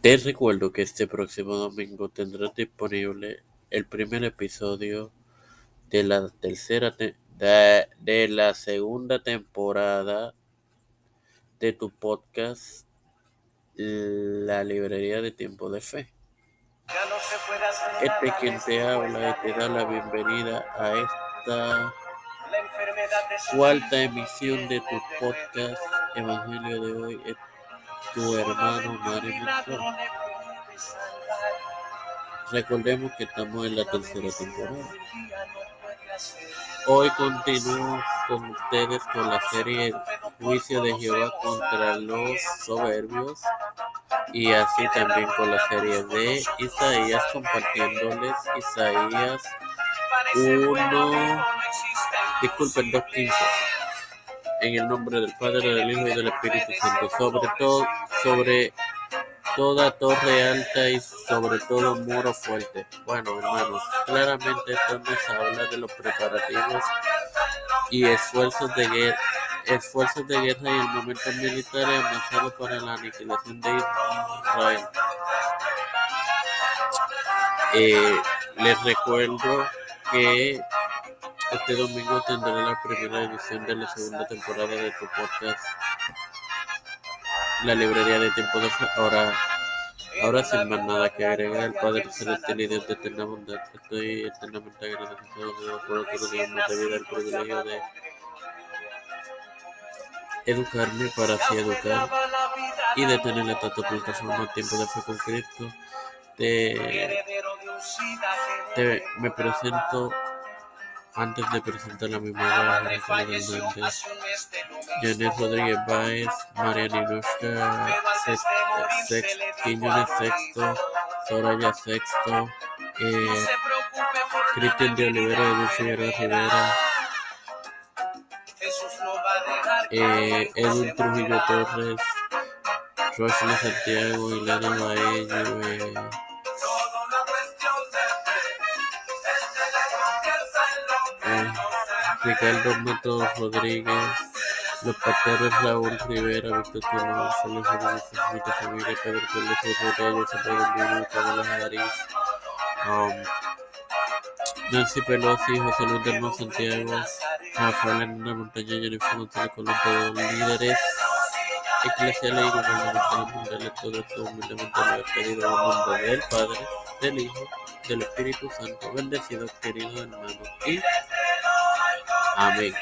Te recuerdo que este próximo domingo tendrás disponible el primer episodio de la tercera de, de la segunda temporada de tu podcast La Librería de Tiempo de Fe. Este quien te habla y te da la bienvenida a esta cuarta emisión de tu podcast Evangelio de hoy tu hermano Mario. Recordemos que estamos en la tercera temporada. Hoy continúo con ustedes con la serie Juicio de Jehová contra los soberbios. y así también con la serie de Isaías compartiéndoles Isaías 1, disculpen, 2.15. En el nombre del Padre, del Hijo y del Espíritu Santo, sobre todo, sobre toda torre alta y sobre todo muro fuerte. Bueno, hermanos, claramente esto nos habla de los preparativos y esfuerzos de guerra, esfuerzos de guerra y el momento militar avanzado para la aniquilación de Israel. Eh, les recuerdo que este domingo tendré la primera edición de la segunda temporada de tu podcast La Librería de Tiempo de Fe. Ahora, ahora sin más nada que agregar, el Padre Celestial y Dios de eterna bondad, estoy eternamente agradecido por más de vida, el privilegio de educarme para así educar y de tener la tanta plataforma Tiempo de Fe con Cristo. Te, te, me presento antes de presentar a mi madre, Rafael Hernández, Janet Rodríguez Báez, Mariana Sex, Quiñones Sexto, Soraya Sexto, eh, Cristian de Olivera, de Figueroa Rivera, eh, Edwin Trujillo Torres, Rosely Santiago, Ilana Baello, eh, Ricardo Matos Rodríguez, los pateros Raúl Rivera, Víctor Tino González, Felipe Familia, Pedro Pérez Rodríguez, Camila Jariz, um, Nancy Pelosi, José Luis Delmo Santiago, Rafael Hernández Montaña, Jennifer González Colón, todos líderes eclesiales y gubernamentales mundiales, todo esto humildemente lo he pedido en nombre del Padre, del Hijo, del Espíritu Santo, bendecido querido hermano y Amén.